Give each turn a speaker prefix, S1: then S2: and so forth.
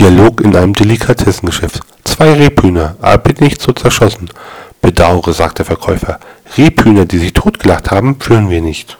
S1: Dialog in einem Delikatessengeschäft. Zwei Rebhühner, aber bitte nicht so zerschossen. Bedauere, sagt der Verkäufer. Rebhühner, die sich totgelacht haben, führen wir nicht.